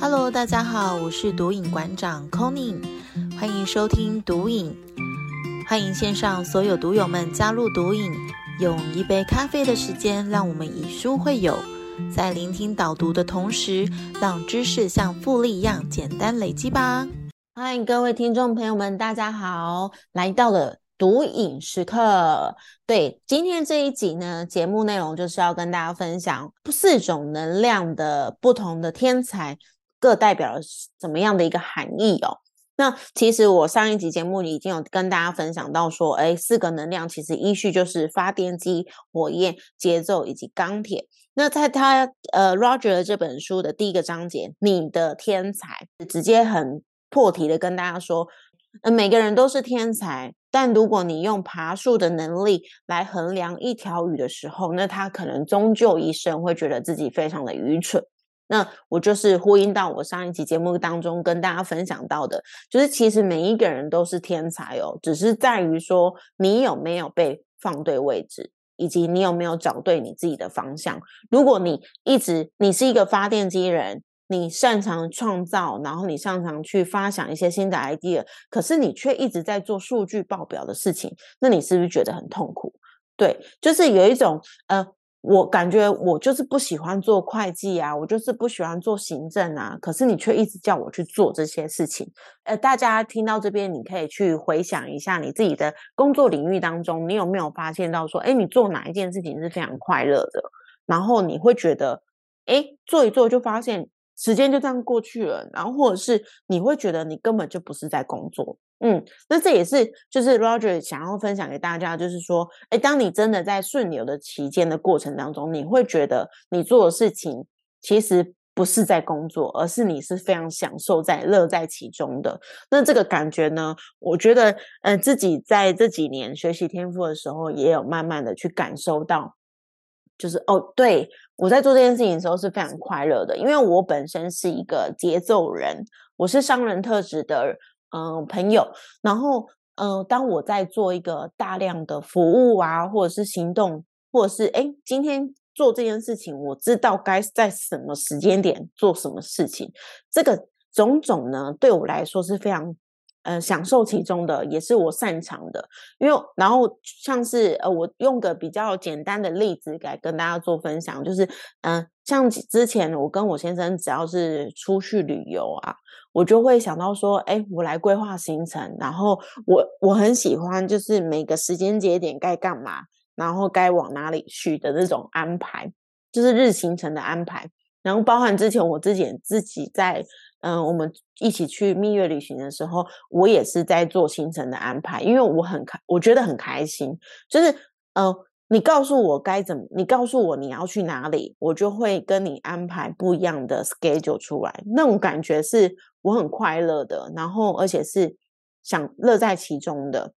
Hello，大家好，我是毒瘾馆长 Conny，欢迎收听毒瘾，欢迎线上所有毒友们加入毒瘾，用一杯咖啡的时间，让我们以书会友，在聆听导读的同时，让知识像复利一样简单累积吧。欢迎各位听众朋友们，大家好，来到了。毒瘾时刻，对，今天这一集呢，节目内容就是要跟大家分享四种能量的不同的天才，各代表了怎么样的一个含义哦。那其实我上一集节目里已经有跟大家分享到说，哎，四个能量其实依序就是发电机、火焰、节奏以及钢铁。那在他呃 Roger 这本书的第一个章节，你的天才，直接很破题的跟大家说。呃，每个人都是天才，但如果你用爬树的能力来衡量一条鱼的时候，那他可能终究一生会觉得自己非常的愚蠢。那我就是呼应到我上一集节目当中跟大家分享到的，就是其实每一个人都是天才哦，只是在于说你有没有被放对位置，以及你有没有找对你自己的方向。如果你一直你是一个发电机人。你擅长创造，然后你擅长去发想一些新的 idea，可是你却一直在做数据报表的事情，那你是不是觉得很痛苦？对，就是有一种呃，我感觉我就是不喜欢做会计啊，我就是不喜欢做行政啊，可是你却一直叫我去做这些事情。呃，大家听到这边，你可以去回想一下你自己的工作领域当中，你有没有发现到说，哎，你做哪一件事情是非常快乐的？然后你会觉得，哎，做一做就发现。时间就这样过去了，然后或者是你会觉得你根本就不是在工作，嗯，那这也是就是 Roger 想要分享给大家，就是说，哎，当你真的在顺流的期间的过程当中，你会觉得你做的事情其实不是在工作，而是你是非常享受在乐在其中的。那这个感觉呢，我觉得，呃，自己在这几年学习天赋的时候，也有慢慢的去感受到。就是哦，对我在做这件事情的时候是非常快乐的，因为我本身是一个节奏人，我是商人特质的嗯朋友。然后嗯，当我在做一个大量的服务啊，或者是行动，或者是哎，今天做这件事情，我知道该在什么时间点做什么事情，这个种种呢，对我来说是非常。呃，享受其中的也是我擅长的，因为然后像是呃，我用个比较简单的例子来跟大家做分享，就是嗯，像之前我跟我先生只要是出去旅游啊，我就会想到说，哎，我来规划行程，然后我我很喜欢就是每个时间节点该干嘛，然后该往哪里去的那种安排，就是日行程的安排，然后包含之前我自己自己在。嗯，我们一起去蜜月旅行的时候，我也是在做行程的安排，因为我很开，我觉得很开心。就是，呃，你告诉我该怎么，你告诉我你要去哪里，我就会跟你安排不一样的 schedule 出来。那种感觉是我很快乐的，然后而且是想乐在其中的。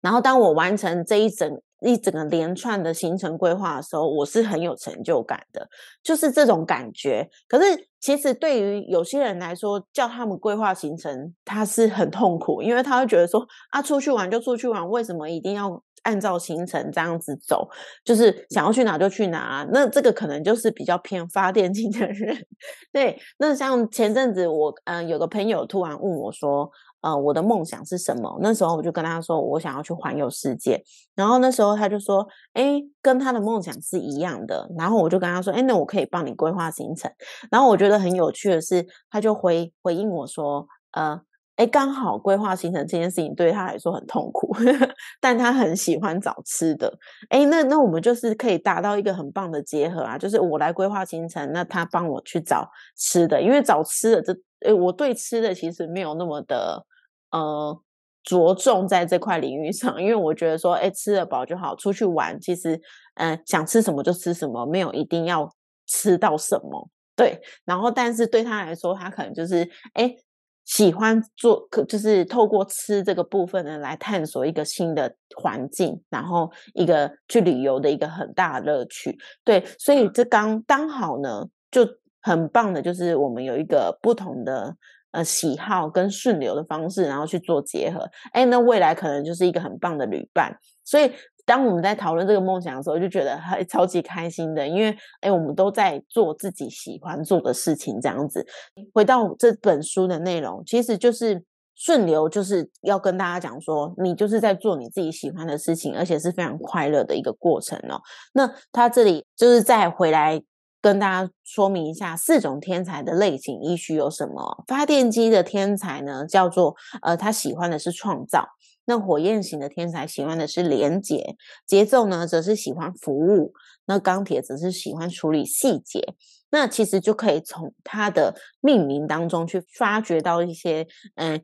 然后当我完成这一整。一整个连串的行程规划的时候，我是很有成就感的，就是这种感觉。可是其实对于有些人来说，叫他们规划行程，他是很痛苦，因为他会觉得说啊，出去玩就出去玩，为什么一定要按照行程这样子走？就是想要去哪就去哪。那这个可能就是比较偏发电机的人。对，那像前阵子我嗯有个朋友突然问我说。呃，我的梦想是什么？那时候我就跟他说，我想要去环游世界。然后那时候他就说，哎，跟他的梦想是一样的。然后我就跟他说，哎，那我可以帮你规划行程。然后我觉得很有趣的是，他就回回应我说，呃，哎，刚好规划行程这件事情对他来说很痛苦，但他很喜欢找吃的。哎，那那我们就是可以达到一个很棒的结合啊，就是我来规划行程，那他帮我去找吃的，因为找吃的这。诶，我对吃的其实没有那么的呃着重在这块领域上，因为我觉得说，哎，吃得饱就好，出去玩其实，嗯，想吃什么就吃什么，没有一定要吃到什么。对，然后但是对他来说，他可能就是哎喜欢做，可就是透过吃这个部分呢来探索一个新的环境，然后一个去旅游的一个很大的乐趣。对，所以这刚刚好呢，就。很棒的，就是我们有一个不同的呃喜好跟顺流的方式，然后去做结合。哎，那未来可能就是一个很棒的旅伴。所以当我们在讨论这个梦想的时候，就觉得还超级开心的，因为哎，我们都在做自己喜欢做的事情，这样子。回到这本书的内容，其实就是。顺流就是要跟大家讲说，你就是在做你自己喜欢的事情，而且是非常快乐的一个过程哦。那他这里就是再回来跟大家说明一下，四种天才的类型依序有什么？发电机的天才呢，叫做呃，他喜欢的是创造；那火焰型的天才喜欢的是连结；节奏呢，则是喜欢服务；那钢铁则是喜欢处理细节。那其实就可以从它的命名当中去发掘到一些嗯。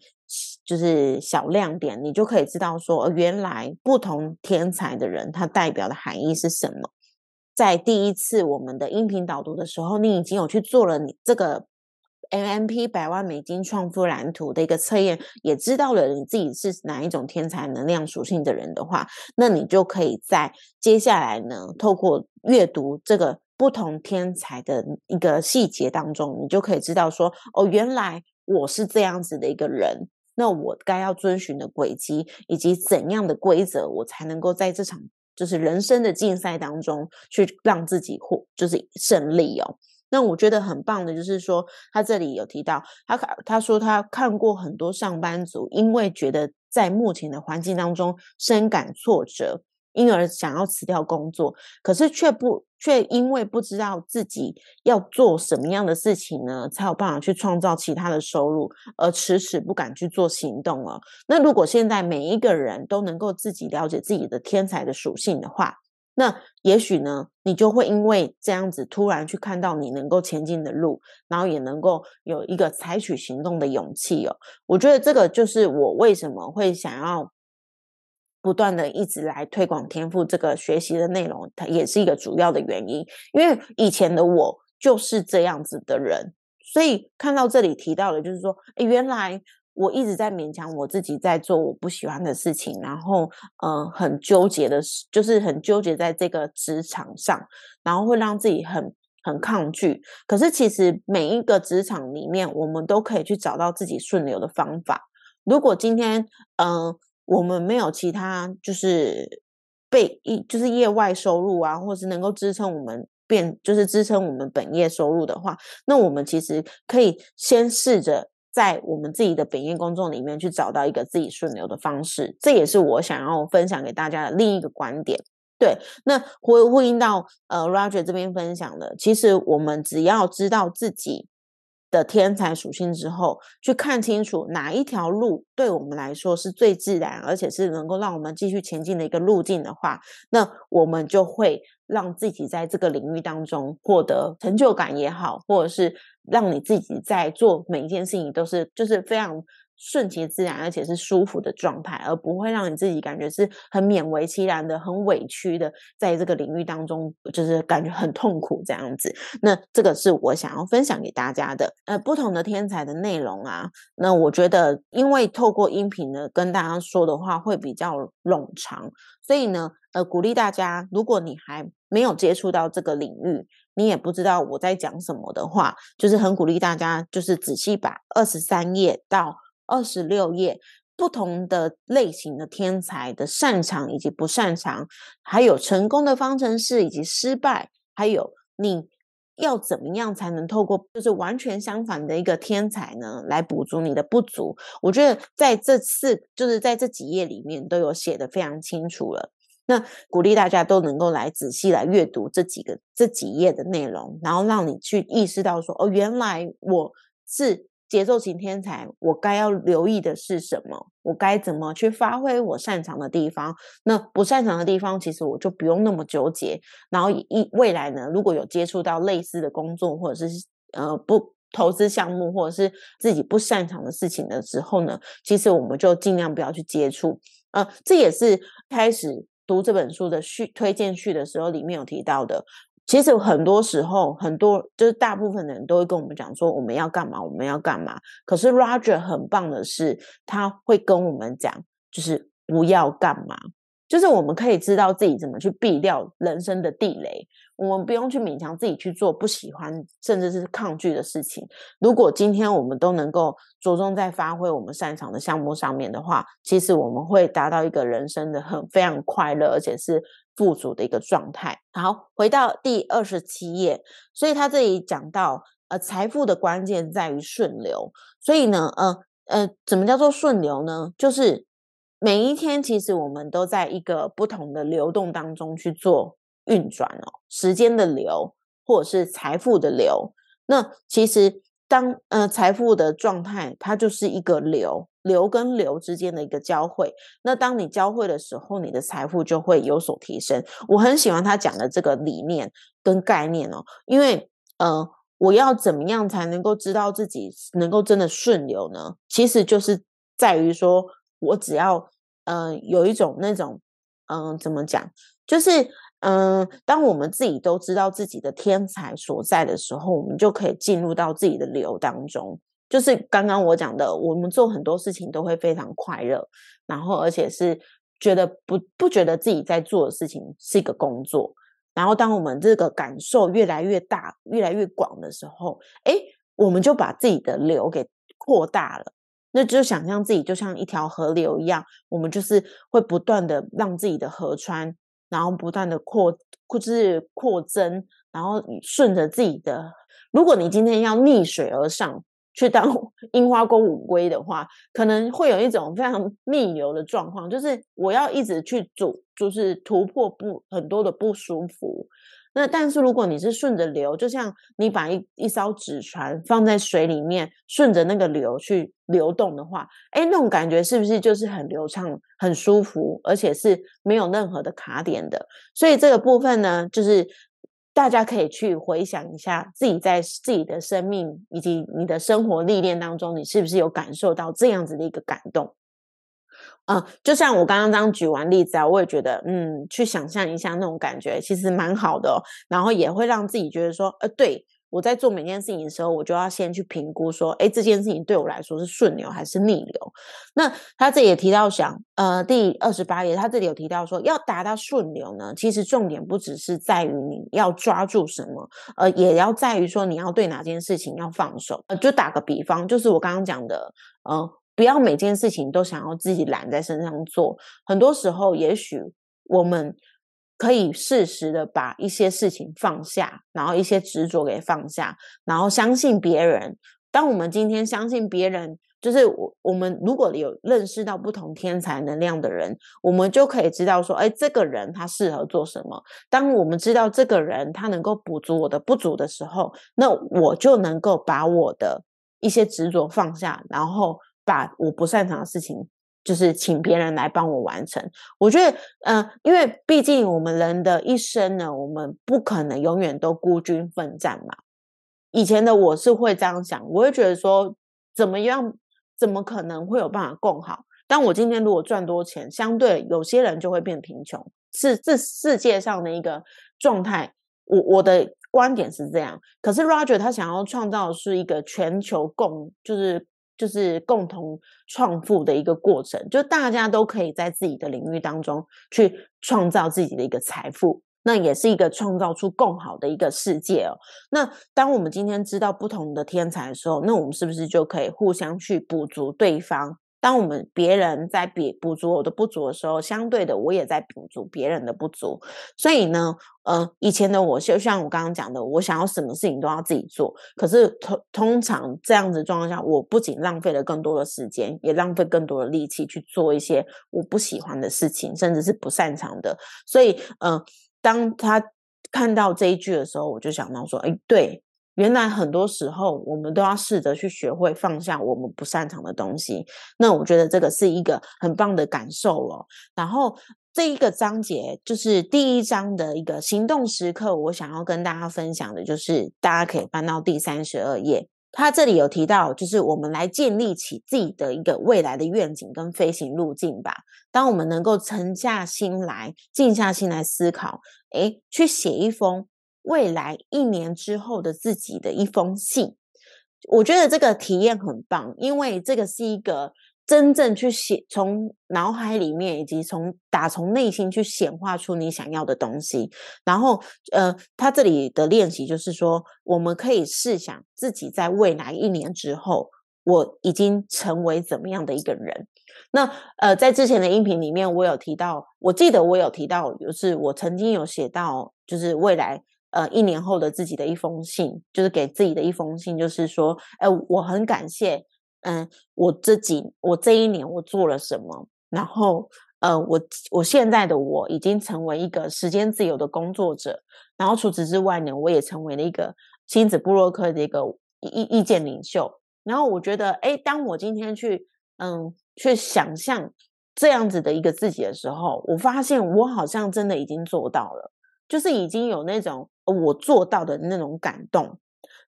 就是小亮点，你就可以知道说，原来不同天才的人，他代表的含义是什么。在第一次我们的音频导读的时候，你已经有去做了你这个 MMP 百万美金创富蓝图的一个测验，也知道了你自己是哪一种天才能量属性的人的话，那你就可以在接下来呢，透过阅读这个不同天才的一个细节当中，你就可以知道说，哦，原来我是这样子的一个人。那我该要遵循的轨迹，以及怎样的规则，我才能够在这场就是人生的竞赛当中去让自己获就是胜利哦。那我觉得很棒的，就是说他这里有提到，他他说他看过很多上班族，因为觉得在目前的环境当中深感挫折。因而想要辞掉工作，可是却不却因为不知道自己要做什么样的事情呢，才有办法去创造其他的收入，而迟迟不敢去做行动了。那如果现在每一个人都能够自己了解自己的天才的属性的话，那也许呢，你就会因为这样子突然去看到你能够前进的路，然后也能够有一个采取行动的勇气哦。我觉得这个就是我为什么会想要。不断的一直来推广天赋这个学习的内容，它也是一个主要的原因。因为以前的我就是这样子的人，所以看到这里提到的，就是说，哎，原来我一直在勉强我自己在做我不喜欢的事情，然后，嗯，很纠结的，就是很纠结在这个职场上，然后会让自己很很抗拒。可是其实每一个职场里面，我们都可以去找到自己顺流的方法。如果今天，嗯。我们没有其他，就是被一就是业外收入啊，或是能够支撑我们变，就是支撑我们本业收入的话，那我们其实可以先试着在我们自己的本业工作里面去找到一个自己顺流的方式。这也是我想要分享给大家的另一个观点。对，那回呼应到呃 Roger 这边分享的，其实我们只要知道自己。的天才属性之后，去看清楚哪一条路对我们来说是最自然，而且是能够让我们继续前进的一个路径的话，那我们就会让自己在这个领域当中获得成就感也好，或者是让你自己在做每一件事情都是就是非常。顺其自然，而且是舒服的状态，而不会让你自己感觉是很勉为其难的、很委屈的，在这个领域当中，就是感觉很痛苦这样子。那这个是我想要分享给大家的。呃，不同的天才的内容啊，那我觉得，因为透过音频呢跟大家说的话会比较冗长，所以呢，呃，鼓励大家，如果你还没有接触到这个领域，你也不知道我在讲什么的话，就是很鼓励大家，就是仔细把二十三页到。二十六页，不同的类型的天才的擅长以及不擅长，还有成功的方程式以及失败，还有你要怎么样才能透过就是完全相反的一个天才呢，来补足你的不足？我觉得在这次就是在这几页里面都有写的非常清楚了。那鼓励大家都能够来仔细来阅读这几个这几页的内容，然后让你去意识到说，哦，原来我是。节奏型天才，我该要留意的是什么？我该怎么去发挥我擅长的地方？那不擅长的地方，其实我就不用那么纠结。然后一未来呢，如果有接触到类似的工作，或者是呃不投资项目，或者是自己不擅长的事情的时候呢，其实我们就尽量不要去接触。呃，这也是开始读这本书的序推荐序的时候里面有提到的。其实很多时候，很多就是大部分的人都会跟我们讲说我们要干嘛，我们要干嘛。可是 Roger 很棒的是，他会跟我们讲，就是不要干嘛。就是我们可以知道自己怎么去避掉人生的地雷，我们不用去勉强自己去做不喜欢甚至是抗拒的事情。如果今天我们都能够着重在发挥我们擅长的项目上面的话，其实我们会达到一个人生的很非常快乐，而且是富足的一个状态。好，回到第二十七页，所以他这里讲到，呃，财富的关键在于顺流。所以呢，呃呃，怎么叫做顺流呢？就是每一天，其实我们都在一个不同的流动当中去做运转哦，时间的流，或者是财富的流。那其实当呃财富的状态，它就是一个流，流跟流之间的一个交汇。那当你交汇的时候，你的财富就会有所提升。我很喜欢他讲的这个理念跟概念哦，因为呃，我要怎么样才能够知道自己能够真的顺流呢？其实就是在于说我只要。嗯，有一种那种，嗯，怎么讲？就是，嗯，当我们自己都知道自己的天才所在的时候，我们就可以进入到自己的流当中。就是刚刚我讲的，我们做很多事情都会非常快乐，然后而且是觉得不不觉得自己在做的事情是一个工作。然后，当我们这个感受越来越大、越来越广的时候，哎，我们就把自己的流给扩大了。那就想象自己就像一条河流一样，我们就是会不断的让自己的河川，然后不断的扩，就是扩增，然后顺着自己的。如果你今天要逆水而上去当 樱花公五龟的话，可能会有一种非常逆流的状况，就是我要一直去阻，就是突破不很多的不舒服。那但是如果你是顺着流，就像你把一一艘纸船放在水里面，顺着那个流去流动的话，哎，那种感觉是不是就是很流畅、很舒服，而且是没有任何的卡点的？所以这个部分呢，就是大家可以去回想一下，自己在自己的生命以及你的生活历练当中，你是不是有感受到这样子的一个感动？嗯，就像我刚刚刚举完例子啊，我也觉得，嗯，去想象一下那种感觉，其实蛮好的。然后也会让自己觉得说，呃，对我在做每件事情的时候，我就要先去评估说，哎，这件事情对我来说是顺流还是逆流。那他这里也提到，想，呃，第二十八页，他这里有提到说，要达到顺流呢，其实重点不只是在于你要抓住什么，呃，也要在于说你要对哪件事情要放手。呃，就打个比方，就是我刚刚讲的，嗯。不要每件事情都想要自己揽在身上做，很多时候，也许我们可以适时的把一些事情放下，然后一些执着给放下，然后相信别人。当我们今天相信别人，就是我我们如果有认识到不同天才能量的人，我们就可以知道说，哎，这个人他适合做什么。当我们知道这个人他能够补足我的不足的时候，那我就能够把我的一些执着放下，然后。把我不擅长的事情，就是请别人来帮我完成。我觉得，嗯，因为毕竟我们人的一生呢，我们不可能永远都孤军奋战嘛。以前的我是会这样想，我会觉得说，怎么样，怎么可能会有办法更好？但我今天如果赚多钱，相对有些人就会变贫穷，是这世界上的一个状态。我我的观点是这样，可是 Roger 他想要创造的是一个全球共，就是。就是共同创富的一个过程，就大家都可以在自己的领域当中去创造自己的一个财富，那也是一个创造出更好的一个世界哦。那当我们今天知道不同的天才的时候，那我们是不是就可以互相去补足对方？当我们别人在比补足我的不足的时候，相对的我也在补足别人的不足。所以呢，呃，以前的我就像我刚刚讲的，我想要什么事情都要自己做。可是通通常这样子状况下，我不仅浪费了更多的时间，也浪费更多的力气去做一些我不喜欢的事情，甚至是不擅长的。所以，嗯，当他看到这一句的时候，我就想到说，哎，对。原来很多时候，我们都要试着去学会放下我们不擅长的东西。那我觉得这个是一个很棒的感受哦。然后这一个章节就是第一章的一个行动时刻，我想要跟大家分享的就是，大家可以翻到第三十二页。他这里有提到，就是我们来建立起自己的一个未来的愿景跟飞行路径吧。当我们能够沉下心来、静下心来思考，诶，去写一封。未来一年之后的自己的一封信，我觉得这个体验很棒，因为这个是一个真正去显从脑海里面，以及从打从内心去显化出你想要的东西。然后，呃，他这里的练习就是说，我们可以试想自己在未来一年之后，我已经成为怎么样的一个人。那呃，在之前的音频里面，我有提到，我记得我有提到，就是我曾经有写到，就是未来呃一年后的自己的一封信，就是给自己的一封信，就是说，哎，我很感谢。嗯，我这几我这一年我做了什么？然后，呃，我我现在的我已经成为一个时间自由的工作者。然后除此之外呢，我也成为了一个亲子部落客的一个意意见领袖。然后我觉得，哎，当我今天去嗯去想象这样子的一个自己的时候，我发现我好像真的已经做到了，就是已经有那种我做到的那种感动，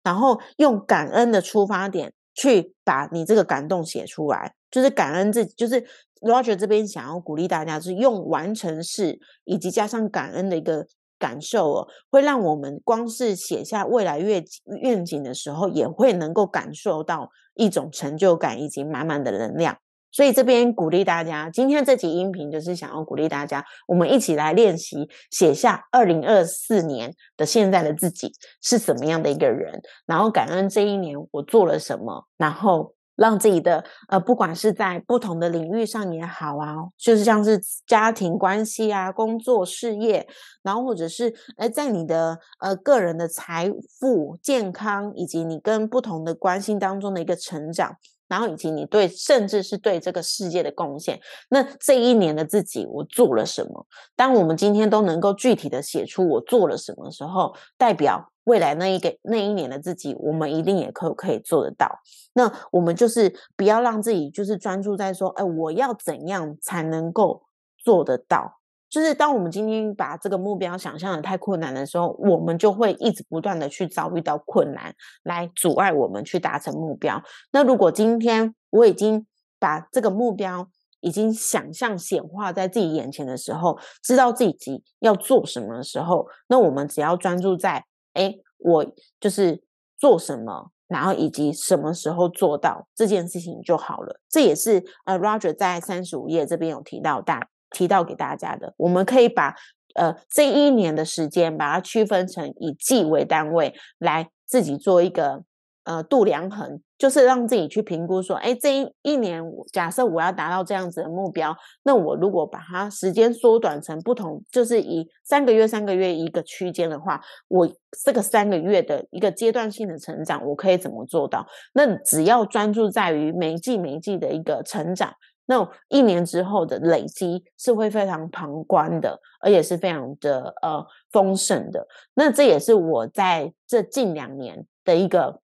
然后用感恩的出发点。去把你这个感动写出来，就是感恩自己。就是 Roger 这边想要鼓励大家，是用完成式以及加上感恩的一个感受哦，会让我们光是写下未来愿愿景的时候，也会能够感受到一种成就感以及满满的能量。所以这边鼓励大家，今天这集音频就是想要鼓励大家，我们一起来练习写下二零二四年的现在的自己是什么样的一个人，然后感恩这一年我做了什么，然后让自己的呃，不管是在不同的领域上也好啊，就是像是家庭关系啊、工作事业，然后或者是呃，在你的呃个人的财富、健康以及你跟不同的关系当中的一个成长。然后以及你对，甚至是对这个世界的贡献，那这一年的自己我做了什么？当我们今天都能够具体的写出我做了什么时候，代表未来那一个那一年的自己，我们一定也可可以做得到。那我们就是不要让自己就是专注在说，哎，我要怎样才能够做得到？就是当我们今天把这个目标想象的太困难的时候，我们就会一直不断的去遭遇到困难，来阻碍我们去达成目标。那如果今天我已经把这个目标已经想象显化在自己眼前的时候，知道自己要做什么的时候，那我们只要专注在，哎，我就是做什么，然后以及什么时候做到这件事情就好了。这也是呃，Roger 在三十五页这边有提到大。提到给大家的，我们可以把呃这一年的时间，把它区分成以季为单位，来自己做一个呃度量衡，就是让自己去评估说，哎，这一一年假设我要达到这样子的目标，那我如果把它时间缩短成不同，就是以三个月、三个月一个区间的话，我这个三个月的一个阶段性的成长，我可以怎么做到？那只要专注在于每季每季的一个成长。那一年之后的累积是会非常旁观的，而且是非常的呃丰盛的。那这也是我在这近两年的一个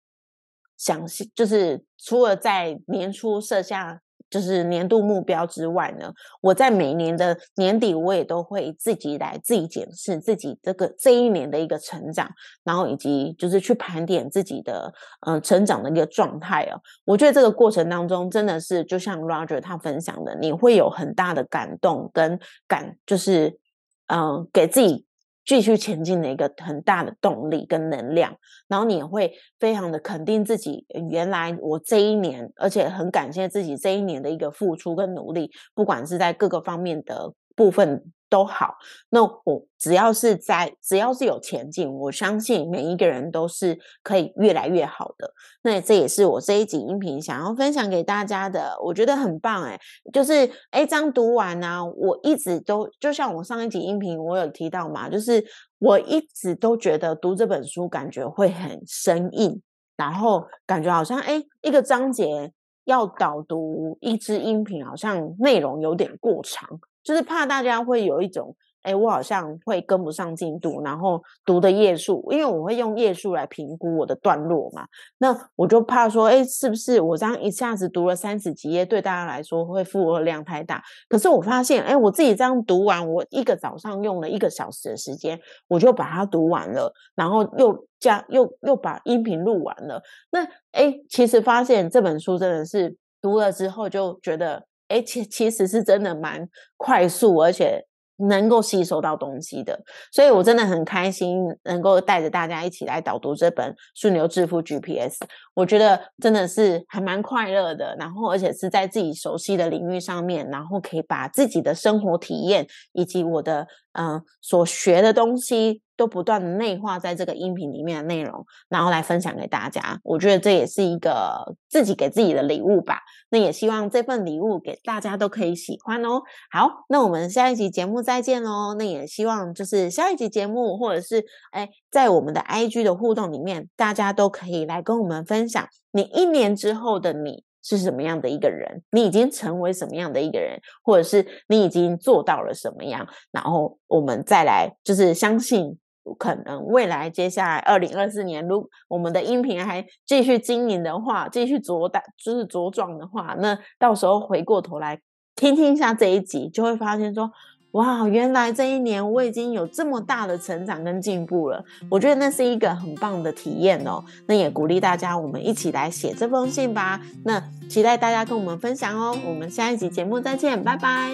详细，就是除了在年初设下。就是年度目标之外呢，我在每年的年底，我也都会自己来自己检视自己这个这一年的一个成长，然后以及就是去盘点自己的嗯成长的一个状态哦。我觉得这个过程当中真的是就像 Roger 他分享的，你会有很大的感动跟感，就是嗯给自己。继续前进的一个很大的动力跟能量，然后你也会非常的肯定自己，原来我这一年，而且很感谢自己这一年的一个付出跟努力，不管是在各个方面的部分。都好，那我只要是在，只要是有前进，我相信每一个人都是可以越来越好的。那这也是我这一集音频想要分享给大家的，我觉得很棒哎，就是哎，章读完呢，我一直都就像我上一集音频我有提到嘛，就是我一直都觉得读这本书感觉会很生硬，然后感觉好像哎，一个章节要导读一支音频，好像内容有点过长。就是怕大家会有一种，哎，我好像会跟不上进度，然后读的页数，因为我会用页数来评估我的段落嘛。那我就怕说，哎，是不是我这样一下子读了三十几页，对大家来说会负荷量太大？可是我发现，哎，我自己这样读完，我一个早上用了一个小时的时间，我就把它读完了，然后又加又又把音频录完了。那哎，其实发现这本书真的是读了之后就觉得。哎，其其实是真的蛮快速，而且能够吸收到东西的，所以我真的很开心能够带着大家一起来导读这本《顺流致富 GPS》，我觉得真的是还蛮快乐的。然后，而且是在自己熟悉的领域上面，然后可以把自己的生活体验以及我的嗯所学的东西。都不断的内化在这个音频里面的内容，然后来分享给大家。我觉得这也是一个自己给自己的礼物吧。那也希望这份礼物给大家都可以喜欢哦。好，那我们下一集节目再见喽。那也希望就是下一集节目，或者是哎，在我们的 IG 的互动里面，大家都可以来跟我们分享你一年之后的你。是什么样的一个人？你已经成为什么样的一个人，或者是你已经做到了什么样？然后我们再来，就是相信。可能未来接下来二零二四年，如我们的音频还继续经营的话，继续茁大就是茁壮的话，那到时候回过头来听听一下这一集，就会发现说，哇，原来这一年我已经有这么大的成长跟进步了。我觉得那是一个很棒的体验哦。那也鼓励大家，我们一起来写这封信吧。那期待大家跟我们分享哦。我们下一集节目再见，拜拜。